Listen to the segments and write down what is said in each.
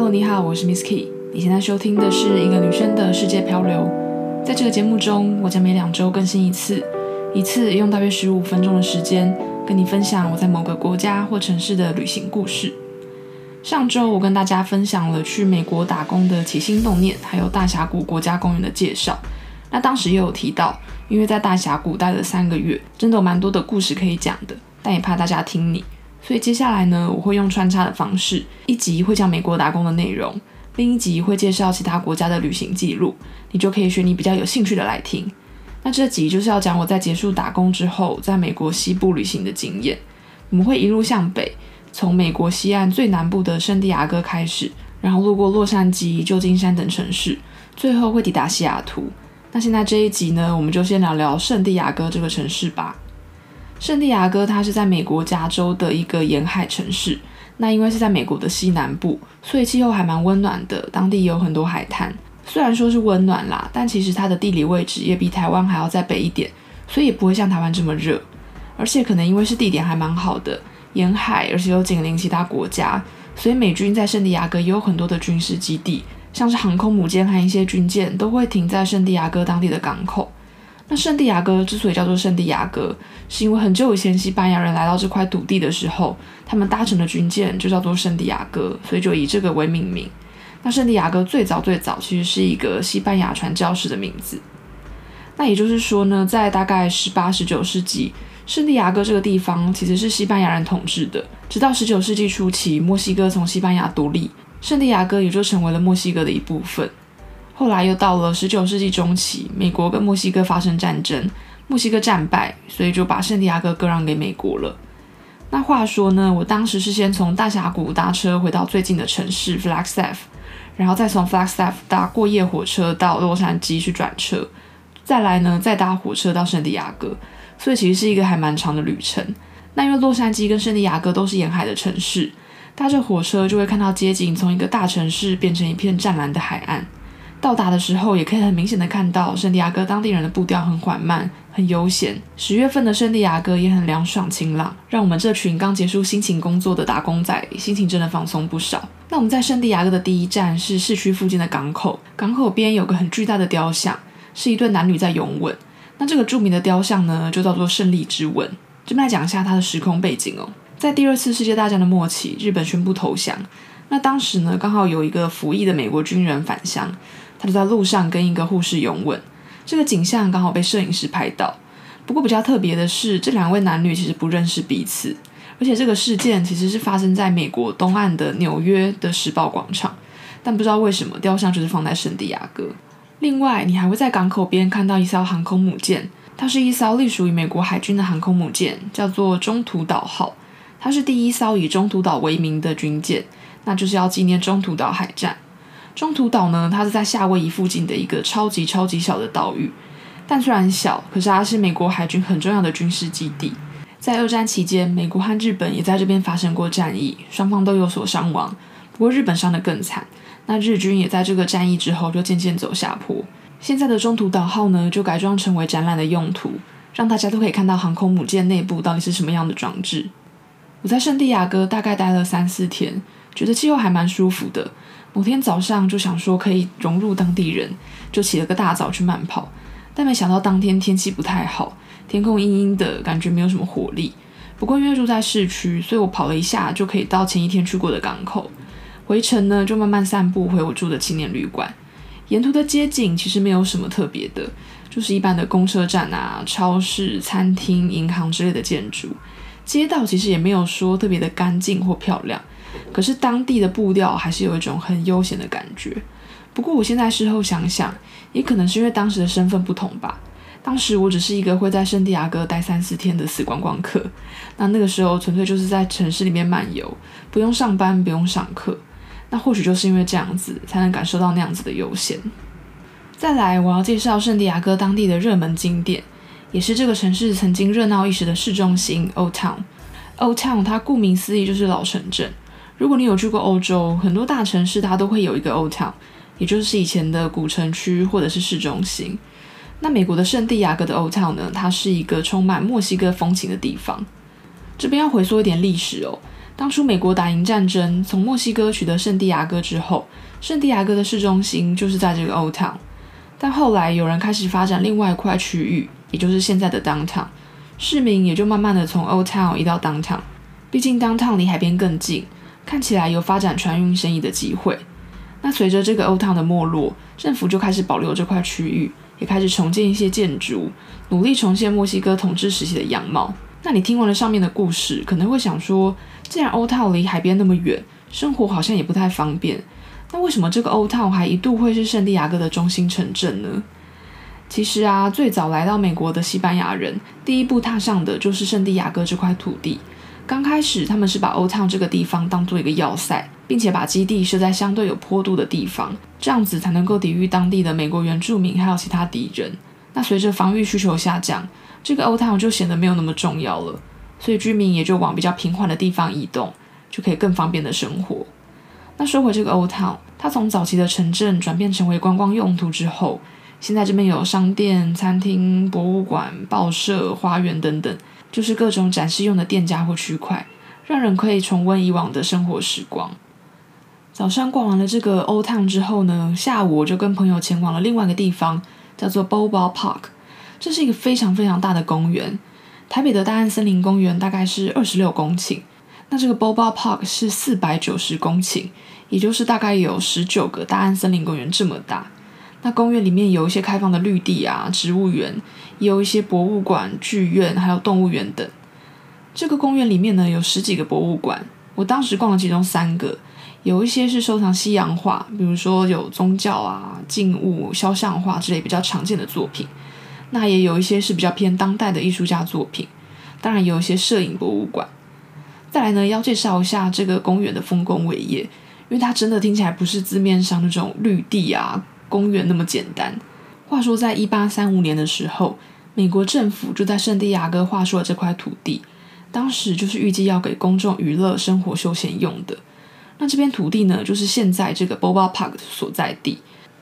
Hello，你好，我是 Miss Key。你现在收听的是一个女生的世界漂流。在这个节目中，我将每两周更新一次，一次用大约十五分钟的时间，跟你分享我在某个国家或城市的旅行故事。上周我跟大家分享了去美国打工的起心动念，还有大峡谷国家公园的介绍。那当时也有提到，因为在大峡谷待了三个月，真的有蛮多的故事可以讲的，但也怕大家听腻。所以接下来呢，我会用穿插的方式，一集会讲美国打工的内容，另一集会介绍其他国家的旅行记录，你就可以选你比较有兴趣的来听。那这集就是要讲我在结束打工之后，在美国西部旅行的经验。我们会一路向北，从美国西岸最南部的圣地亚哥开始，然后路过洛杉矶、旧金山等城市，最后会抵达西雅图。那现在这一集呢，我们就先聊聊圣地亚哥这个城市吧。圣地亚哥它是在美国加州的一个沿海城市。那因为是在美国的西南部，所以气候还蛮温暖的。当地也有很多海滩，虽然说是温暖啦，但其实它的地理位置也比台湾还要再北一点，所以也不会像台湾这么热。而且可能因为是地点还蛮好的，沿海，而且又紧邻其他国家，所以美军在圣地亚哥也有很多的军事基地，像是航空母舰和一些军舰都会停在圣地亚哥当地的港口。那圣地亚哥之所以叫做圣地亚哥，是因为很久以前西班牙人来到这块土地的时候，他们搭乘的军舰就叫做圣地亚哥，所以就以这个为命名。那圣地亚哥最早最早其实是一个西班牙传教士的名字。那也就是说呢，在大概十八、十九世纪，圣地亚哥这个地方其实是西班牙人统治的。直到十九世纪初期，墨西哥从西班牙独立，圣地亚哥也就成为了墨西哥的一部分。后来又到了十九世纪中期，美国跟墨西哥发生战争，墨西哥战败，所以就把圣地亚哥割让给美国了。那话说呢，我当时是先从大峡谷搭车回到最近的城市 Flagstaff，然后再从 Flagstaff 搭过夜火车到洛杉矶去转车，再来呢再搭火车到圣地亚哥，所以其实是一个还蛮长的旅程。那因为洛杉矶跟圣地亚哥都是沿海的城市，搭着火车就会看到街景从一个大城市变成一片湛蓝的海岸。到达的时候，也可以很明显的看到圣地亚哥当地人的步调很缓慢，很悠闲。十月份的圣地亚哥也很凉爽清朗，让我们这群刚结束辛勤工作的打工仔心情真的放松不少。那我们在圣地亚哥的第一站是市区附近的港口，港口边有个很巨大的雕像，是一对男女在拥吻。那这个著名的雕像呢，就叫做胜利之吻。这边来讲一下它的时空背景哦，在第二次世界大战的末期，日本宣布投降。那当时呢，刚好有一个服役的美国军人返乡。他就在路上跟一个护士拥吻，这个景象刚好被摄影师拍到。不过比较特别的是，这两位男女其实不认识彼此，而且这个事件其实是发生在美国东岸的纽约的时报广场，但不知道为什么雕像就是放在圣地亚哥。另外，你还会在港口边看到一艘航空母舰，它是一艘隶属于美国海军的航空母舰，叫做中途岛号，它是第一艘以中途岛为名的军舰，那就是要纪念中途岛海战。中途岛呢，它是在夏威夷附近的一个超级超级小的岛屿，但虽然小，可是它是美国海军很重要的军事基地。在二战期间，美国和日本也在这边发生过战役，双方都有所伤亡。不过日本伤得更惨，那日军也在这个战役之后就渐渐走下坡。现在的中途岛号呢，就改装成为展览的用途，让大家都可以看到航空母舰内部到底是什么样的装置。我在圣地亚哥大概待了三四天，觉得气候还蛮舒服的。某天早上就想说可以融入当地人，就起了个大早去慢跑，但没想到当天天气不太好，天空阴阴的，感觉没有什么活力。不过因为住在市区，所以我跑了一下就可以到前一天去过的港口。回程呢就慢慢散步回我住的青年旅馆。沿途的街景其实没有什么特别的，就是一般的公车站啊、超市、餐厅、银行之类的建筑。街道其实也没有说特别的干净或漂亮。可是当地的步调还是有一种很悠闲的感觉。不过我现在事后想想，也可能是因为当时的身份不同吧。当时我只是一个会在圣地亚哥待三四天的死观光客，那那个时候纯粹就是在城市里面漫游，不用上班，不用上课。那或许就是因为这样子，才能感受到那样子的悠闲。再来，我要介绍圣地亚哥当地的热门景点，也是这个城市曾经热闹一时的市中心 Old Town。Old Town 它顾名思义就是老城镇。如果你有去过欧洲，很多大城市它都会有一个 Old Town，也就是以前的古城区或者是市中心。那美国的圣地亚哥的 Old Town 呢，它是一个充满墨西哥风情的地方。这边要回溯一点历史哦，当初美国打赢战争，从墨西哥取得圣地亚哥之后，圣地亚哥的市中心就是在这个 Old Town。但后来有人开始发展另外一块区域，也就是现在的 Downtown，市民也就慢慢的从 Old Town 移到 Downtown。毕竟 Downtown 离海边更近，看起来有发展船运生意的机会。那随着这个 oata 的没落，政府就开始保留这块区域，也开始重建一些建筑，努力重现墨西哥统治时期的样貌。那你听完了上面的故事，可能会想说，既然 Old Town 离海边那么远，生活好像也不太方便，那为什么这个 Old Town 还一度会是圣地亚哥的中心城镇呢？其实啊，最早来到美国的西班牙人，第一步踏上的就是圣地亚哥这块土地。刚开始，他们是把 Old Town 这个地方当做一个要塞，并且把基地设在相对有坡度的地方，这样子才能够抵御当地的美国原住民还有其他敌人。那随着防御需求下降，这个 Old Town 就显得没有那么重要了，所以居民也就往比较平缓的地方移动，就可以更方便的生活。那说回这个 Old Town，它从早期的城镇转变成为观光用途之后，现在这边有商店、餐厅、博物馆、报社、花园等等，就是各种展示用的店家或区块，让人可以重温以往的生活时光。早上逛完了这个 Old Town 之后呢，下午我就跟朋友前往了另外一个地方，叫做 boba Park。这是一个非常非常大的公园，台北的大安森林公园大概是二十六公顷，那这个 boba Park 是四百九十公顷，也就是大概有十九个大安森林公园这么大。那公园里面有一些开放的绿地啊，植物园，也有一些博物馆、剧院，还有动物园等。这个公园里面呢，有十几个博物馆，我当时逛了其中三个，有一些是收藏西洋画，比如说有宗教啊、静物、肖像画之类比较常见的作品。那也有一些是比较偏当代的艺术家作品，当然有一些摄影博物馆。再来呢，要介绍一下这个公园的丰功伟业，因为它真的听起来不是字面上那种绿地啊、公园那么简单。话说，在一八三五年的时候，美国政府就在圣地亚哥划出了这块土地，当时就是预计要给公众娱乐、生活、休闲用的。那这片土地呢，就是现在这个 Boba Park 的所在地。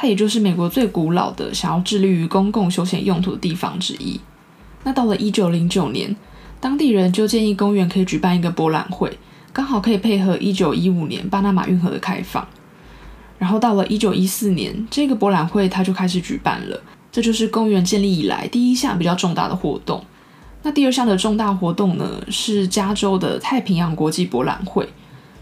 它也就是美国最古老的想要致力于公共休闲用途的地方之一。那到了一九零九年，当地人就建议公园可以举办一个博览会，刚好可以配合一九一五年巴拿马运河的开放。然后到了一九一四年，这个博览会它就开始举办了，这就是公园建立以来第一项比较重大的活动。那第二项的重大活动呢，是加州的太平洋国际博览会。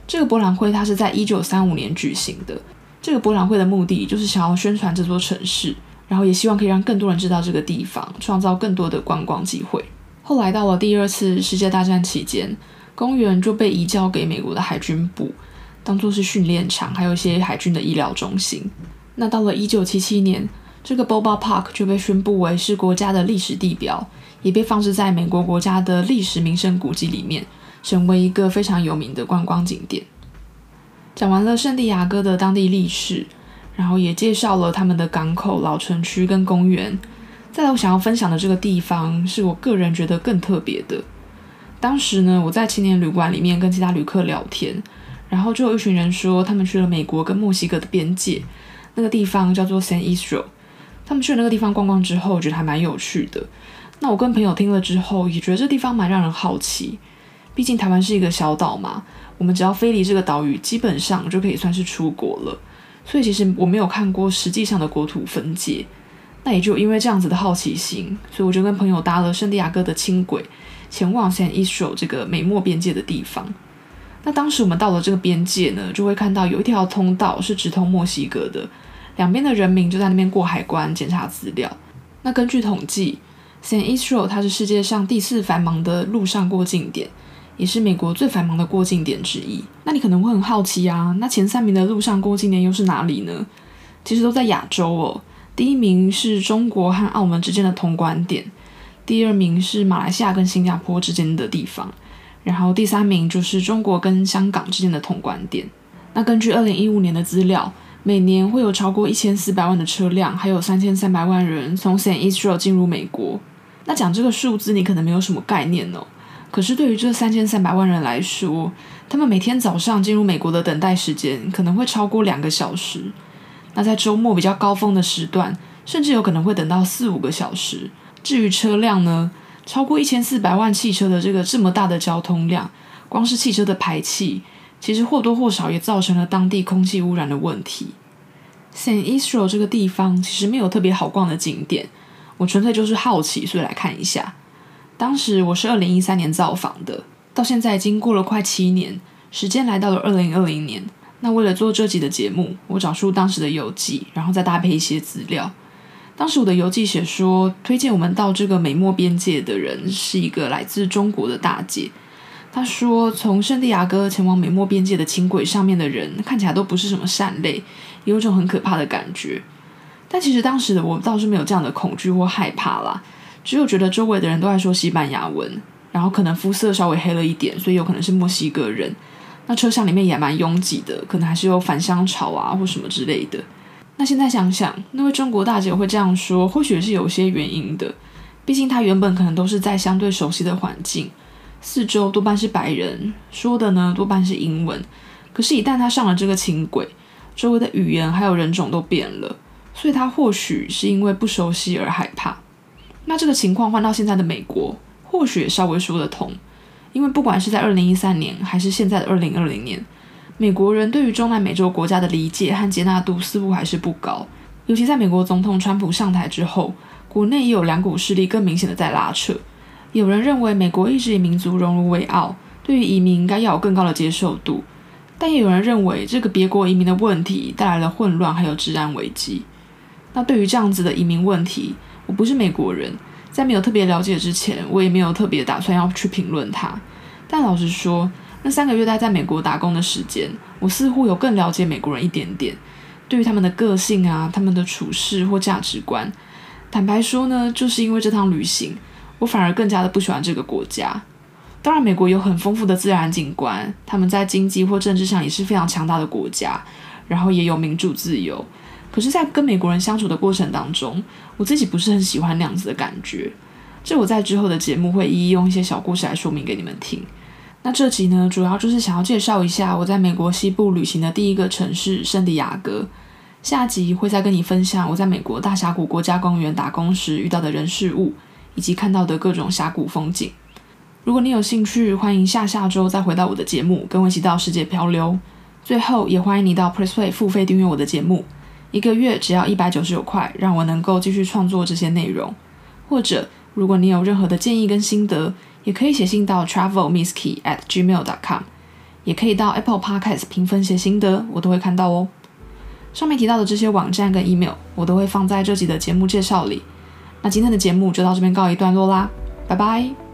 这个博览会它是在一九三五年举行的。这个博览会的目的就是想要宣传这座城市，然后也希望可以让更多人知道这个地方，创造更多的观光机会。后来到了第二次世界大战期间，公园就被移交给美国的海军部，当做是训练场，还有一些海军的医疗中心。那到了一九七七年，这个 Boba Park 就被宣布为是国家的历史地标，也被放置在美国国家的历史名胜古迹里面，成为一个非常有名的观光景点。讲完了圣地亚哥的当地历史，然后也介绍了他们的港口、老城区跟公园。再来，我想要分享的这个地方是我个人觉得更特别的。当时呢，我在青年旅馆里面跟其他旅客聊天，然后就有一群人说他们去了美国跟墨西哥的边界，那个地方叫做 San Isidro。他们去了那个地方逛逛之后，觉得还蛮有趣的。那我跟朋友听了之后，也觉得这地方蛮让人好奇。毕竟台湾是一个小岛嘛。我们只要飞离这个岛屿，基本上就可以算是出国了。所以其实我没有看过实际上的国土分界，那也就因为这样子的好奇心，所以我就跟朋友搭了圣地亚哥的轻轨，前往 San Isidro 这个美墨边界的地方。那当时我们到了这个边界呢，就会看到有一条通道是直通墨西哥的，两边的人民就在那边过海关检查资料。那根据统计，San Isidro 它是世界上第四繁忙的陆上过境点。也是美国最繁忙的过境点之一。那你可能会很好奇啊，那前三名的陆上过境点又是哪里呢？其实都在亚洲哦。第一名是中国和澳门之间的通关点，第二名是马来西亚跟新加坡之间的地方，然后第三名就是中国跟香港之间的通关点。那根据二零一五年的资料，每年会有超过一千四百万的车辆，还有三千三百万人从 San Isidro 进入美国。那讲这个数字，你可能没有什么概念哦。可是对于这三千三百万人来说，他们每天早上进入美国的等待时间可能会超过两个小时。那在周末比较高峰的时段，甚至有可能会等到四五个小时。至于车辆呢，超过一千四百万汽车的这个这么大的交通量，光是汽车的排气，其实或多或少也造成了当地空气污染的问题。Saint Isidro 这个地方其实没有特别好逛的景点，我纯粹就是好奇，所以来看一下。当时我是二零一三年造访的，到现在已经过了快七年，时间来到了二零二零年。那为了做这集的节目，我找出当时的游记，然后再搭配一些资料。当时我的游记写说，推荐我们到这个美墨边界的人是一个来自中国的大姐。她说，从圣地亚哥前往美墨边界的轻轨上面的人看起来都不是什么善类，有一种很可怕的感觉。但其实当时的我倒是没有这样的恐惧或害怕啦，只有觉得周围的人都在说西班牙文，然后可能肤色稍微黑了一点，所以有可能是墨西哥人。那车厢里面也蛮拥挤的，可能还是有返乡潮啊或什么之类的。那现在想想，那位中国大姐会这样说，或许是有些原因的。毕竟她原本可能都是在相对熟悉的环境，四周多半是白人，说的呢多半是英文。可是，一旦她上了这个轻轨，周围的语言还有人种都变了，所以她或许是因为不熟悉而害怕。那这个情况换到现在的美国，或许也稍微说得通，因为不管是在二零一三年，还是现在的二零二零年。美国人对于中南美洲国家的理解和接纳度似乎还是不高，尤其在美国总统川普上台之后，国内也有两股势力更明显的在拉扯。有人认为美国一直以民族荣辱为傲，对于移民应该要有更高的接受度，但也有人认为这个别国移民的问题带来了混乱还有治安危机。那对于这样子的移民问题，我不是美国人，在没有特别了解之前，我也没有特别打算要去评论它。但老实说，那三个月待在美国打工的时间，我似乎有更了解美国人一点点，对于他们的个性啊，他们的处事或价值观。坦白说呢，就是因为这趟旅行，我反而更加的不喜欢这个国家。当然，美国有很丰富的自然景观，他们在经济或政治上也是非常强大的国家，然后也有民主自由。可是，在跟美国人相处的过程当中，我自己不是很喜欢那样子的感觉。这我在之后的节目会一一用一些小故事来说明给你们听。那这集呢，主要就是想要介绍一下我在美国西部旅行的第一个城市圣地亚哥。下集会再跟你分享我在美国大峡谷国家公园打工时遇到的人事物，以及看到的各种峡谷风景。如果你有兴趣，欢迎下下周再回到我的节目，跟我一起到世界漂流。最后，也欢迎你到 PressPlay 付费订阅我的节目，一个月只要一百九十九块，让我能够继续创作这些内容。或者，如果你有任何的建议跟心得，也可以写信到 travelmisskey at gmail.com，也可以到 Apple Podcast 评分写心得，我都会看到哦。上面提到的这些网站跟 email，我都会放在这集的节目介绍里。那今天的节目就到这边告一段落啦，拜拜。